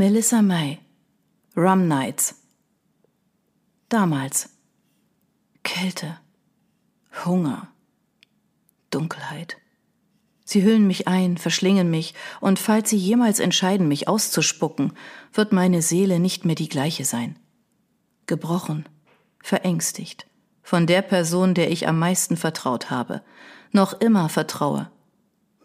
Melissa May. Rum Nights. Damals. Kälte. Hunger. Dunkelheit. Sie hüllen mich ein, verschlingen mich, und falls sie jemals entscheiden, mich auszuspucken, wird meine Seele nicht mehr die gleiche sein. Gebrochen, verängstigt, von der Person, der ich am meisten vertraut habe, noch immer vertraue.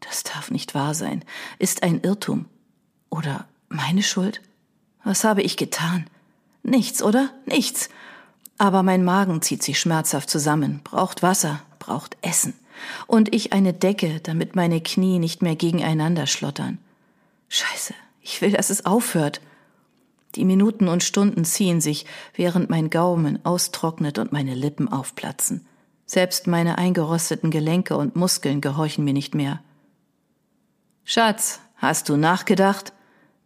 Das darf nicht wahr sein, ist ein Irrtum. Oder meine Schuld? Was habe ich getan? Nichts, oder? Nichts. Aber mein Magen zieht sich schmerzhaft zusammen, braucht Wasser, braucht Essen und ich eine Decke, damit meine Knie nicht mehr gegeneinander schlottern. Scheiße, ich will, dass es aufhört. Die Minuten und Stunden ziehen sich, während mein Gaumen austrocknet und meine Lippen aufplatzen. Selbst meine eingerosteten Gelenke und Muskeln gehorchen mir nicht mehr. Schatz, hast du nachgedacht?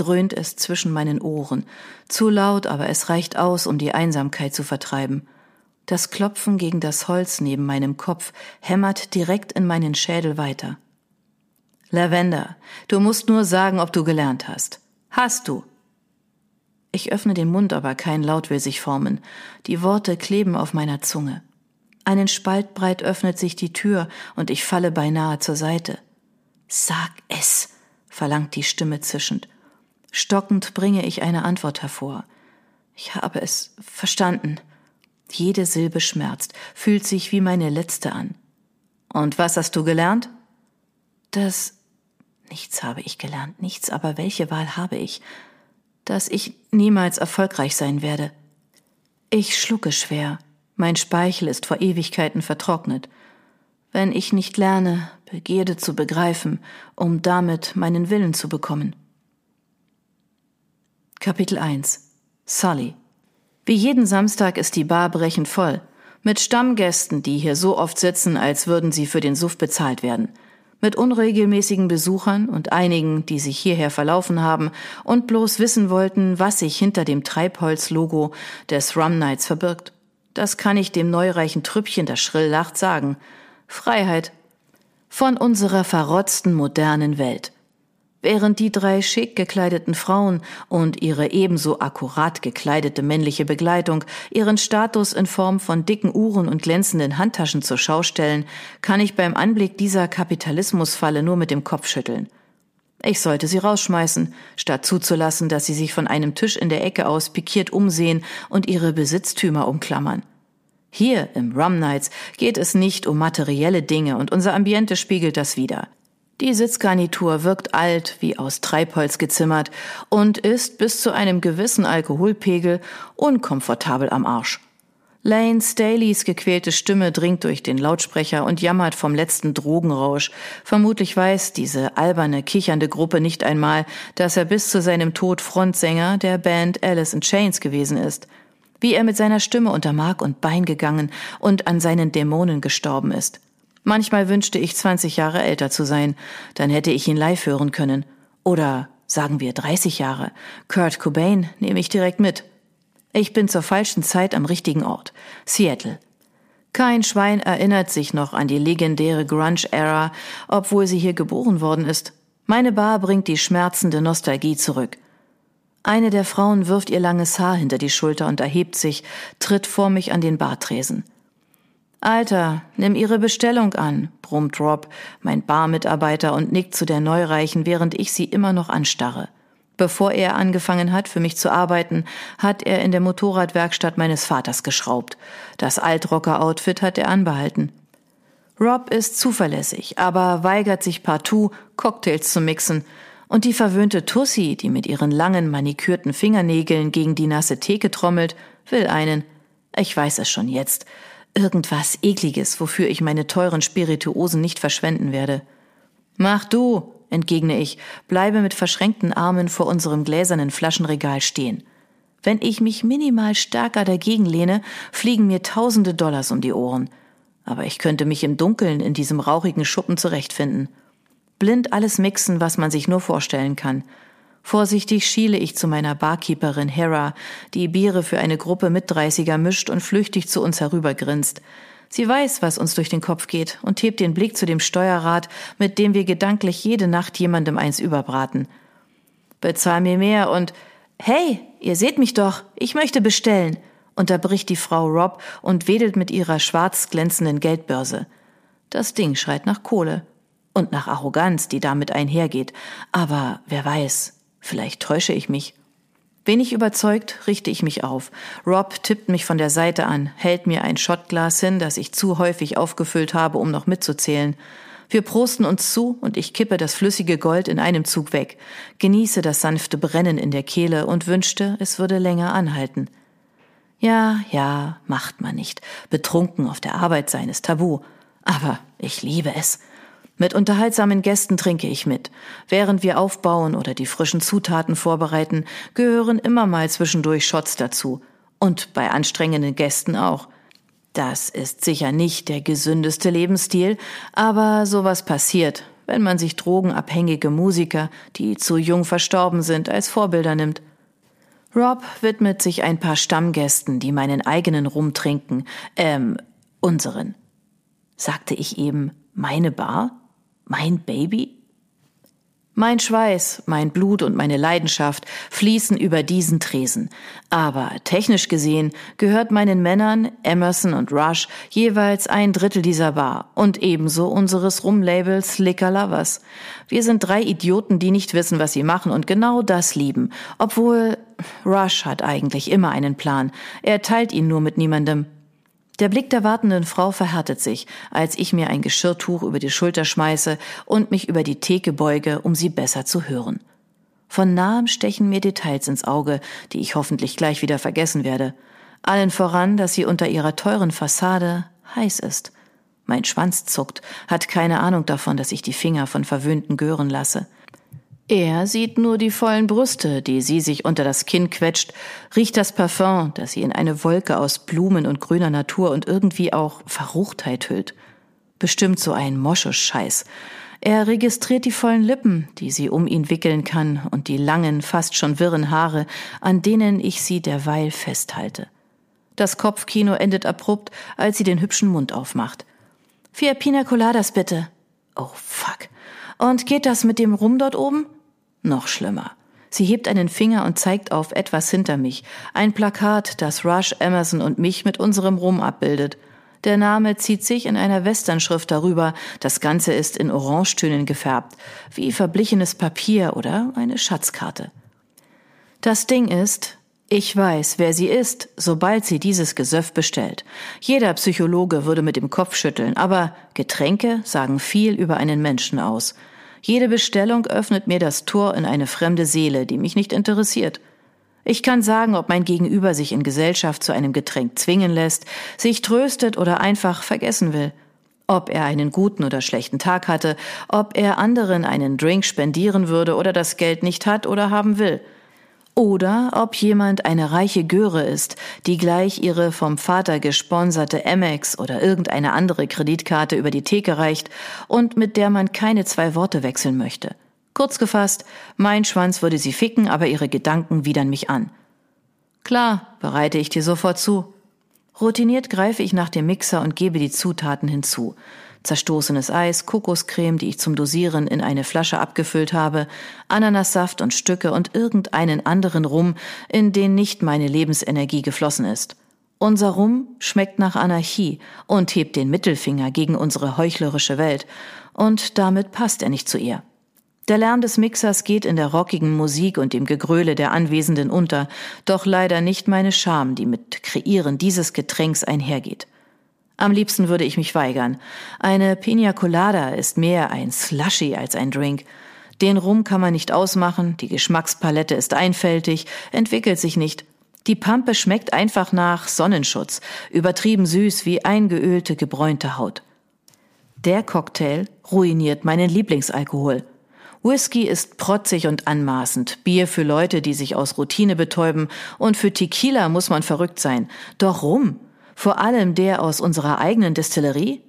Dröhnt es zwischen meinen Ohren. Zu laut, aber es reicht aus, um die Einsamkeit zu vertreiben. Das Klopfen gegen das Holz neben meinem Kopf hämmert direkt in meinen Schädel weiter. Lavender, du musst nur sagen, ob du gelernt hast. Hast du? Ich öffne den Mund, aber kein Laut will sich formen. Die Worte kleben auf meiner Zunge. Einen Spalt breit öffnet sich die Tür und ich falle beinahe zur Seite. Sag es, verlangt die Stimme zischend. Stockend bringe ich eine Antwort hervor. Ich habe es verstanden. Jede Silbe schmerzt, fühlt sich wie meine letzte an. Und was hast du gelernt? Das nichts habe ich gelernt, nichts, aber welche Wahl habe ich? Dass ich niemals erfolgreich sein werde. Ich schlucke schwer, mein Speichel ist vor Ewigkeiten vertrocknet. Wenn ich nicht lerne, Begierde zu begreifen, um damit meinen Willen zu bekommen. Kapitel 1 Sully wie jeden Samstag ist die Bar brechend voll. Mit Stammgästen, die hier so oft sitzen, als würden sie für den Suff bezahlt werden. Mit unregelmäßigen Besuchern und einigen, die sich hierher verlaufen haben und bloß wissen wollten, was sich hinter dem Treibholz-Logo des Rum Nights verbirgt. Das kann ich dem neureichen Trüppchen, das schrill lacht, sagen. Freiheit. Von unserer verrotzten modernen Welt. Während die drei schick gekleideten Frauen und ihre ebenso akkurat gekleidete männliche Begleitung ihren Status in Form von dicken Uhren und glänzenden Handtaschen zur Schau stellen, kann ich beim Anblick dieser Kapitalismusfalle nur mit dem Kopf schütteln. Ich sollte sie rausschmeißen, statt zuzulassen, dass sie sich von einem Tisch in der Ecke aus pikiert umsehen und ihre Besitztümer umklammern. Hier im Rum Nights geht es nicht um materielle Dinge und unser Ambiente spiegelt das wider. Die Sitzgarnitur wirkt alt, wie aus Treibholz gezimmert und ist bis zu einem gewissen Alkoholpegel unkomfortabel am Arsch. Lane Staley's gequälte Stimme dringt durch den Lautsprecher und jammert vom letzten Drogenrausch. Vermutlich weiß diese alberne, kichernde Gruppe nicht einmal, dass er bis zu seinem Tod Frontsänger der Band Alice in Chains gewesen ist. Wie er mit seiner Stimme unter Mark und Bein gegangen und an seinen Dämonen gestorben ist. Manchmal wünschte ich 20 Jahre älter zu sein, dann hätte ich ihn live hören können. Oder sagen wir 30 Jahre. Kurt Cobain nehme ich direkt mit. Ich bin zur falschen Zeit am richtigen Ort. Seattle. Kein Schwein erinnert sich noch an die legendäre Grunge-Ära, obwohl sie hier geboren worden ist. Meine Bar bringt die schmerzende Nostalgie zurück. Eine der Frauen wirft ihr langes Haar hinter die Schulter und erhebt sich, tritt vor mich an den Bartresen. Alter, nimm Ihre Bestellung an, brummt Rob, mein Barmitarbeiter, und nickt zu der Neureichen, während ich sie immer noch anstarre. Bevor er angefangen hat, für mich zu arbeiten, hat er in der Motorradwerkstatt meines Vaters geschraubt. Das Altrocker-Outfit hat er anbehalten. Rob ist zuverlässig, aber weigert sich partout, Cocktails zu mixen. Und die verwöhnte Tussi, die mit ihren langen, manikürten Fingernägeln gegen die nasse Theke trommelt, will einen. Ich weiß es schon jetzt. Irgendwas Ekliges, wofür ich meine teuren Spirituosen nicht verschwenden werde. Mach du, entgegne ich, bleibe mit verschränkten Armen vor unserem gläsernen Flaschenregal stehen. Wenn ich mich minimal stärker dagegen lehne, fliegen mir tausende Dollars um die Ohren. Aber ich könnte mich im Dunkeln in diesem rauchigen Schuppen zurechtfinden. Blind alles mixen, was man sich nur vorstellen kann. Vorsichtig schiele ich zu meiner Barkeeperin Hera, die Biere für eine Gruppe Mitdreißiger mischt und flüchtig zu uns herübergrinst. Sie weiß, was uns durch den Kopf geht und hebt den Blick zu dem Steuerrad, mit dem wir gedanklich jede Nacht jemandem eins überbraten. Bezahl mir mehr und Hey, ihr seht mich doch, ich möchte bestellen, unterbricht die Frau Rob und wedelt mit ihrer schwarz glänzenden Geldbörse. Das Ding schreit nach Kohle und nach Arroganz, die damit einhergeht. Aber wer weiß, vielleicht täusche ich mich. Wenig überzeugt richte ich mich auf. Rob tippt mich von der Seite an, hält mir ein Schottglas hin, das ich zu häufig aufgefüllt habe, um noch mitzuzählen. Wir prosten uns zu und ich kippe das flüssige Gold in einem Zug weg, genieße das sanfte Brennen in der Kehle und wünschte, es würde länger anhalten. Ja, ja, macht man nicht. Betrunken auf der Arbeit sein ist tabu. Aber ich liebe es. Mit unterhaltsamen Gästen trinke ich mit. Während wir aufbauen oder die frischen Zutaten vorbereiten, gehören immer mal zwischendurch Shots dazu. Und bei anstrengenden Gästen auch. Das ist sicher nicht der gesündeste Lebensstil, aber sowas passiert, wenn man sich drogenabhängige Musiker, die zu jung verstorben sind, als Vorbilder nimmt. Rob widmet sich ein paar Stammgästen, die meinen eigenen Rum trinken, ähm, unseren. Sagte ich eben meine Bar? Mein Baby? Mein Schweiß, mein Blut und meine Leidenschaft fließen über diesen Tresen. Aber technisch gesehen gehört meinen Männern, Emerson und Rush, jeweils ein Drittel dieser Bar und ebenso unseres Rumlabels Liquor Lovers. Wir sind drei Idioten, die nicht wissen, was sie machen und genau das lieben. Obwohl Rush hat eigentlich immer einen Plan. Er teilt ihn nur mit niemandem. Der Blick der wartenden Frau verhärtet sich, als ich mir ein Geschirrtuch über die Schulter schmeiße und mich über die Theke beuge, um sie besser zu hören. Von nahem stechen mir Details ins Auge, die ich hoffentlich gleich wieder vergessen werde. Allen voran, dass sie unter ihrer teuren Fassade heiß ist. Mein Schwanz zuckt, hat keine Ahnung davon, dass ich die Finger von verwöhnten Gören lasse. Er sieht nur die vollen Brüste, die sie sich unter das Kinn quetscht, riecht das Parfum, das sie in eine Wolke aus Blumen und grüner Natur und irgendwie auch Verruchtheit hüllt. Bestimmt so ein Moschescheiß. Er registriert die vollen Lippen, die sie um ihn wickeln kann, und die langen, fast schon wirren Haare, an denen ich sie derweil festhalte. Das Kopfkino endet abrupt, als sie den hübschen Mund aufmacht. Vier Pina Coladas bitte. Oh, fuck. Und geht das mit dem Rum dort oben? Noch schlimmer. Sie hebt einen Finger und zeigt auf etwas hinter mich, ein Plakat, das Rush, Emerson und mich mit unserem Rum abbildet. Der Name zieht sich in einer Westernschrift darüber, das Ganze ist in Orangetönen gefärbt, wie verblichenes Papier oder eine Schatzkarte. Das Ding ist, ich weiß, wer sie ist, sobald sie dieses Gesöff bestellt. Jeder Psychologe würde mit dem Kopf schütteln, aber Getränke sagen viel über einen Menschen aus. Jede Bestellung öffnet mir das Tor in eine fremde Seele, die mich nicht interessiert. Ich kann sagen, ob mein Gegenüber sich in Gesellschaft zu einem Getränk zwingen lässt, sich tröstet oder einfach vergessen will. Ob er einen guten oder schlechten Tag hatte, ob er anderen einen Drink spendieren würde oder das Geld nicht hat oder haben will – oder ob jemand eine reiche Göre ist, die gleich ihre vom Vater gesponserte Amex oder irgendeine andere Kreditkarte über die Theke reicht und mit der man keine zwei Worte wechseln möchte. Kurz gefasst, mein Schwanz würde sie ficken, aber ihre Gedanken widern mich an. Klar, bereite ich dir sofort zu. Routiniert greife ich nach dem Mixer und gebe die Zutaten hinzu zerstoßenes Eis, Kokoscreme, die ich zum Dosieren in eine Flasche abgefüllt habe, Ananassaft und Stücke und irgendeinen anderen Rum, in den nicht meine Lebensenergie geflossen ist. Unser Rum schmeckt nach Anarchie und hebt den Mittelfinger gegen unsere heuchlerische Welt, und damit passt er nicht zu ihr. Der Lärm des Mixers geht in der rockigen Musik und dem Gegröle der Anwesenden unter, doch leider nicht meine Scham, die mit Kreieren dieses Getränks einhergeht. Am liebsten würde ich mich weigern. Eine Pina Colada ist mehr ein Slushy als ein Drink. Den Rum kann man nicht ausmachen, die Geschmackspalette ist einfältig, entwickelt sich nicht. Die Pampe schmeckt einfach nach Sonnenschutz, übertrieben süß wie eingeölte, gebräunte Haut. Der Cocktail ruiniert meinen Lieblingsalkohol. Whisky ist protzig und anmaßend, Bier für Leute, die sich aus Routine betäuben, und für Tequila muss man verrückt sein. Doch Rum vor allem der aus unserer eigenen Destillerie,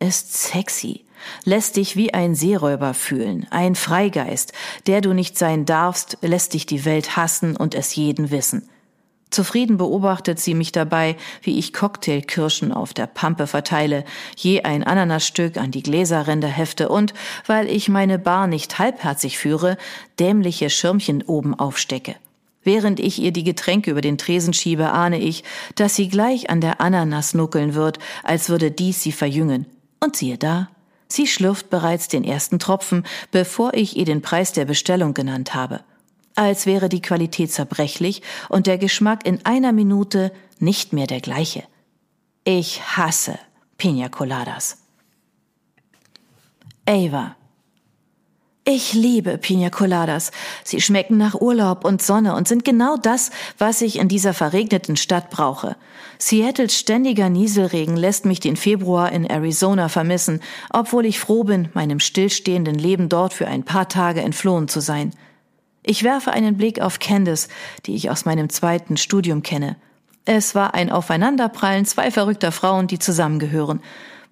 ist sexy, lässt dich wie ein Seeräuber fühlen, ein Freigeist, der du nicht sein darfst, lässt dich die Welt hassen und es jeden wissen. Zufrieden beobachtet sie mich dabei, wie ich Cocktailkirschen auf der Pampe verteile, je ein Ananasstück an die Gläserränder hefte und, weil ich meine Bar nicht halbherzig führe, dämliche Schirmchen oben aufstecke. Während ich ihr die Getränke über den Tresen schiebe, ahne ich, dass sie gleich an der Ananas nuckeln wird, als würde dies sie verjüngen. Und siehe da, sie schlürft bereits den ersten Tropfen, bevor ich ihr den Preis der Bestellung genannt habe als wäre die Qualität zerbrechlich und der Geschmack in einer Minute nicht mehr der gleiche. Ich hasse Pina Coladas. Ava. Ich liebe Pina Coladas. Sie schmecken nach Urlaub und Sonne und sind genau das, was ich in dieser verregneten Stadt brauche. Seattles ständiger Nieselregen lässt mich den Februar in Arizona vermissen, obwohl ich froh bin, meinem stillstehenden Leben dort für ein paar Tage entflohen zu sein. Ich werfe einen Blick auf Candice, die ich aus meinem zweiten Studium kenne. Es war ein Aufeinanderprallen zwei verrückter Frauen, die zusammengehören.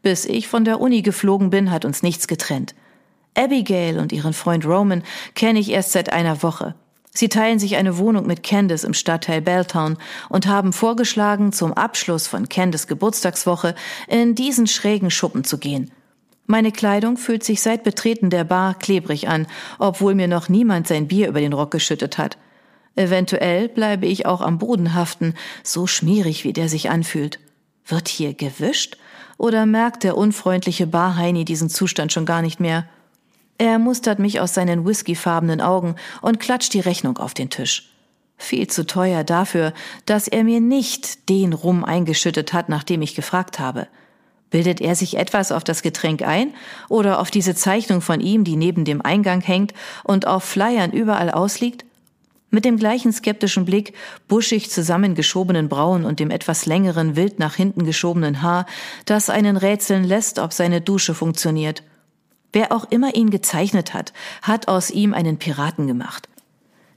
Bis ich von der Uni geflogen bin, hat uns nichts getrennt. Abigail und ihren Freund Roman kenne ich erst seit einer Woche. Sie teilen sich eine Wohnung mit Candice im Stadtteil Belltown und haben vorgeschlagen, zum Abschluss von Candice Geburtstagswoche in diesen schrägen Schuppen zu gehen. Meine Kleidung fühlt sich seit Betreten der Bar klebrig an, obwohl mir noch niemand sein Bier über den Rock geschüttet hat. Eventuell bleibe ich auch am Boden haften, so schmierig wie der sich anfühlt. Wird hier gewischt? Oder merkt der unfreundliche Barheini diesen Zustand schon gar nicht mehr? Er mustert mich aus seinen whiskyfarbenen Augen und klatscht die Rechnung auf den Tisch. Viel zu teuer dafür, dass er mir nicht den Rum eingeschüttet hat, nachdem ich gefragt habe. Bildet er sich etwas auf das Getränk ein oder auf diese Zeichnung von ihm, die neben dem Eingang hängt und auf Flyern überall ausliegt? Mit dem gleichen skeptischen Blick, buschig zusammengeschobenen Brauen und dem etwas längeren, wild nach hinten geschobenen Haar, das einen rätseln lässt, ob seine Dusche funktioniert. Wer auch immer ihn gezeichnet hat, hat aus ihm einen Piraten gemacht.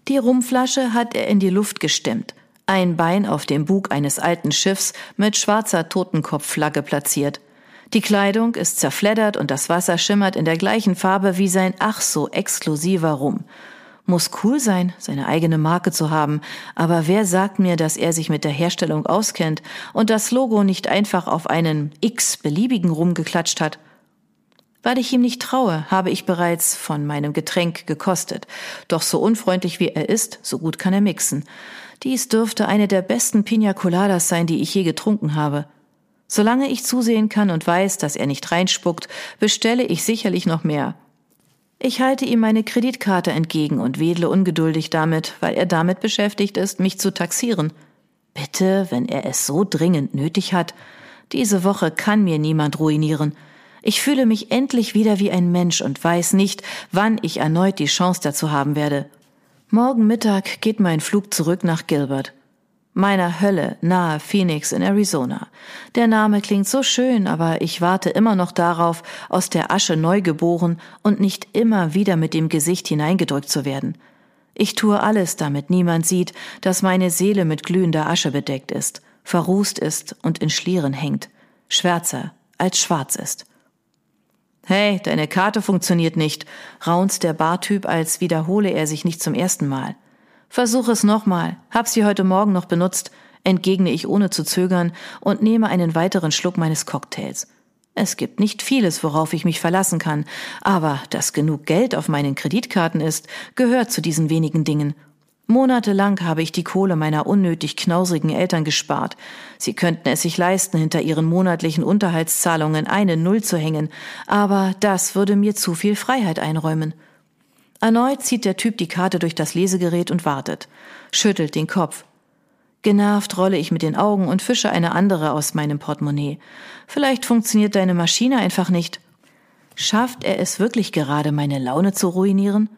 Die Rumflasche hat er in die Luft gestemmt, ein Bein auf dem Bug eines alten Schiffs mit schwarzer Totenkopfflagge platziert. Die Kleidung ist zerfleddert und das Wasser schimmert in der gleichen Farbe wie sein ach so exklusiver Rum. Muss cool sein, seine eigene Marke zu haben, aber wer sagt mir, dass er sich mit der Herstellung auskennt und das Logo nicht einfach auf einen x beliebigen Rum geklatscht hat? Weil ich ihm nicht traue, habe ich bereits von meinem Getränk gekostet. Doch so unfreundlich wie er ist, so gut kann er mixen. Dies dürfte eine der besten Pina Coladas sein, die ich je getrunken habe. Solange ich zusehen kann und weiß, dass er nicht reinspuckt, bestelle ich sicherlich noch mehr. Ich halte ihm meine Kreditkarte entgegen und wedle ungeduldig damit, weil er damit beschäftigt ist, mich zu taxieren. Bitte, wenn er es so dringend nötig hat. Diese Woche kann mir niemand ruinieren. Ich fühle mich endlich wieder wie ein Mensch und weiß nicht, wann ich erneut die Chance dazu haben werde. Morgen Mittag geht mein Flug zurück nach Gilbert. Meiner Hölle nahe Phoenix in Arizona. Der Name klingt so schön, aber ich warte immer noch darauf, aus der Asche neu geboren und nicht immer wieder mit dem Gesicht hineingedrückt zu werden. Ich tue alles, damit niemand sieht, dass meine Seele mit glühender Asche bedeckt ist, verrußt ist und in Schlieren hängt, schwärzer als schwarz ist. Hey, deine Karte funktioniert nicht, raunzt der Bartyp, als wiederhole er sich nicht zum ersten Mal. Versuch es nochmal, hab sie heute Morgen noch benutzt, entgegne ich ohne zu zögern und nehme einen weiteren Schluck meines Cocktails. Es gibt nicht vieles, worauf ich mich verlassen kann, aber dass genug Geld auf meinen Kreditkarten ist, gehört zu diesen wenigen Dingen Monatelang habe ich die Kohle meiner unnötig knausrigen Eltern gespart. Sie könnten es sich leisten, hinter ihren monatlichen Unterhaltszahlungen eine Null zu hängen, aber das würde mir zu viel Freiheit einräumen. Erneut zieht der Typ die Karte durch das Lesegerät und wartet, schüttelt den Kopf. Genervt rolle ich mit den Augen und fische eine andere aus meinem Portemonnaie. Vielleicht funktioniert deine Maschine einfach nicht. Schafft er es wirklich gerade, meine Laune zu ruinieren?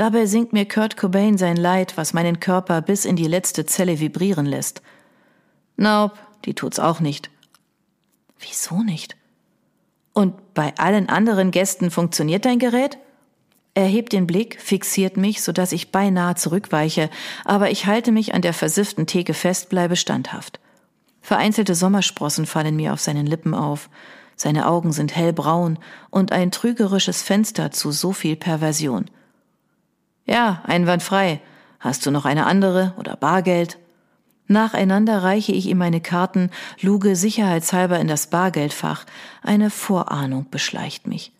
Dabei singt mir Kurt Cobain sein Leid, was meinen Körper bis in die letzte Zelle vibrieren lässt. Nope, die tut's auch nicht. Wieso nicht? Und bei allen anderen Gästen funktioniert dein Gerät? Er hebt den Blick, fixiert mich, so dass ich beinahe zurückweiche, aber ich halte mich an der versifften Theke fest, bleibe standhaft. Vereinzelte Sommersprossen fallen mir auf seinen Lippen auf. Seine Augen sind hellbraun und ein trügerisches Fenster zu so viel Perversion. Ja, einwandfrei. Hast du noch eine andere oder Bargeld? Nacheinander reiche ich ihm meine Karten, luge sicherheitshalber in das Bargeldfach. Eine Vorahnung beschleicht mich.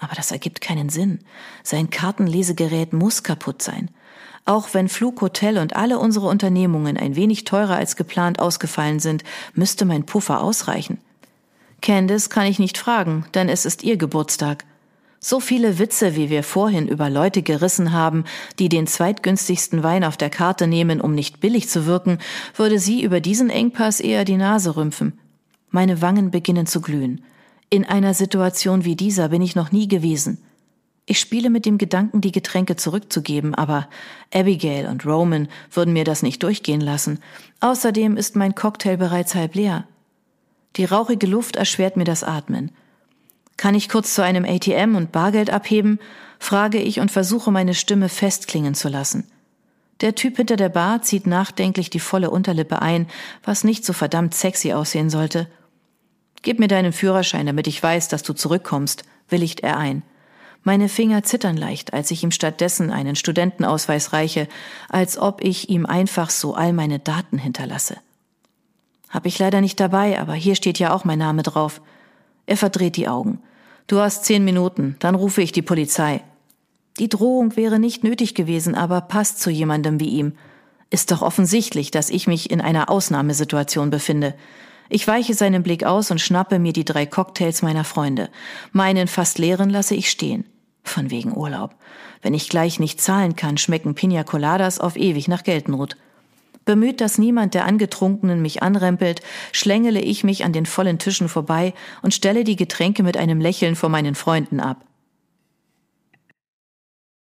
Aber das ergibt keinen Sinn. Sein Kartenlesegerät muss kaputt sein. Auch wenn Flughotel und alle unsere Unternehmungen ein wenig teurer als geplant ausgefallen sind, müsste mein Puffer ausreichen. Candice kann ich nicht fragen, denn es ist ihr Geburtstag. So viele Witze, wie wir vorhin über Leute gerissen haben, die den zweitgünstigsten Wein auf der Karte nehmen, um nicht billig zu wirken, würde sie über diesen Engpass eher die Nase rümpfen. Meine Wangen beginnen zu glühen. In einer Situation wie dieser bin ich noch nie gewesen. Ich spiele mit dem Gedanken, die Getränke zurückzugeben, aber Abigail und Roman würden mir das nicht durchgehen lassen. Außerdem ist mein Cocktail bereits halb leer. Die rauchige Luft erschwert mir das Atmen. Kann ich kurz zu einem ATM und Bargeld abheben? frage ich und versuche meine Stimme festklingen zu lassen. Der Typ hinter der Bar zieht nachdenklich die volle Unterlippe ein, was nicht so verdammt sexy aussehen sollte. Gib mir deinen Führerschein, damit ich weiß, dass du zurückkommst, willigt er ein. Meine Finger zittern leicht, als ich ihm stattdessen einen Studentenausweis reiche, als ob ich ihm einfach so all meine Daten hinterlasse. Hab ich leider nicht dabei, aber hier steht ja auch mein Name drauf. Er verdreht die Augen. Du hast zehn Minuten, dann rufe ich die Polizei. Die Drohung wäre nicht nötig gewesen, aber passt zu jemandem wie ihm. Ist doch offensichtlich, dass ich mich in einer Ausnahmesituation befinde. Ich weiche seinen Blick aus und schnappe mir die drei Cocktails meiner Freunde. Meinen fast leeren lasse ich stehen. Von wegen Urlaub. Wenn ich gleich nicht zahlen kann, schmecken Pina Coladas auf ewig nach Geldnot. Bemüht, dass niemand der Angetrunkenen mich anrempelt, schlängele ich mich an den vollen Tischen vorbei und stelle die Getränke mit einem Lächeln vor meinen Freunden ab.